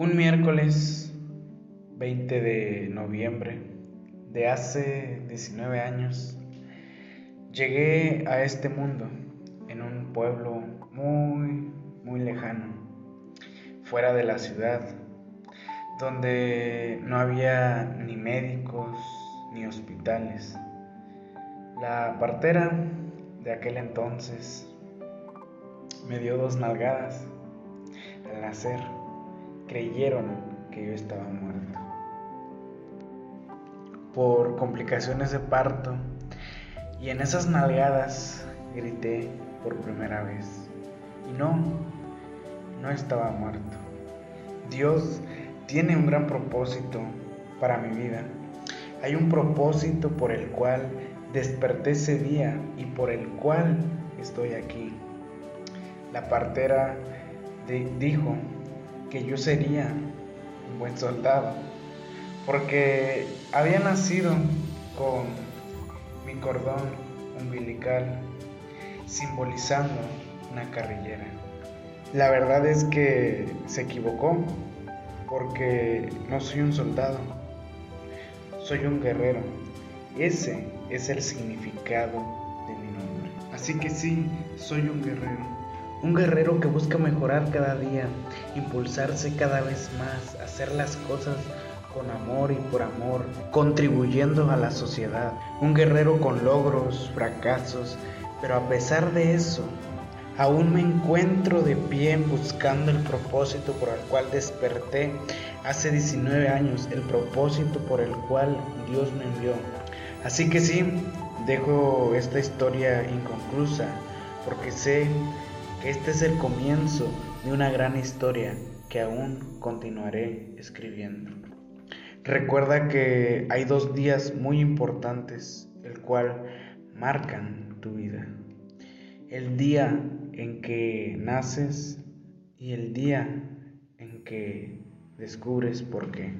Un miércoles 20 de noviembre de hace 19 años llegué a este mundo en un pueblo muy, muy lejano, fuera de la ciudad, donde no había ni médicos ni hospitales. La partera de aquel entonces me dio dos nalgadas al nacer. Creyeron que yo estaba muerto. Por complicaciones de parto y en esas nalgadas grité por primera vez. Y no, no estaba muerto. Dios tiene un gran propósito para mi vida. Hay un propósito por el cual desperté ese día y por el cual estoy aquí. La partera dijo que yo sería un buen soldado, porque había nacido con mi cordón umbilical simbolizando una carrillera. La verdad es que se equivocó, porque no soy un soldado, soy un guerrero. Ese es el significado de mi nombre. Así que sí, soy un guerrero. Un guerrero que busca mejorar cada día, impulsarse cada vez más, hacer las cosas con amor y por amor, contribuyendo a la sociedad. Un guerrero con logros, fracasos, pero a pesar de eso, aún me encuentro de pie buscando el propósito por el cual desperté hace 19 años, el propósito por el cual Dios me envió. Así que sí, dejo esta historia inconclusa porque sé este es el comienzo de una gran historia que aún continuaré escribiendo. Recuerda que hay dos días muy importantes, el cual marcan tu vida. El día en que naces y el día en que descubres por qué.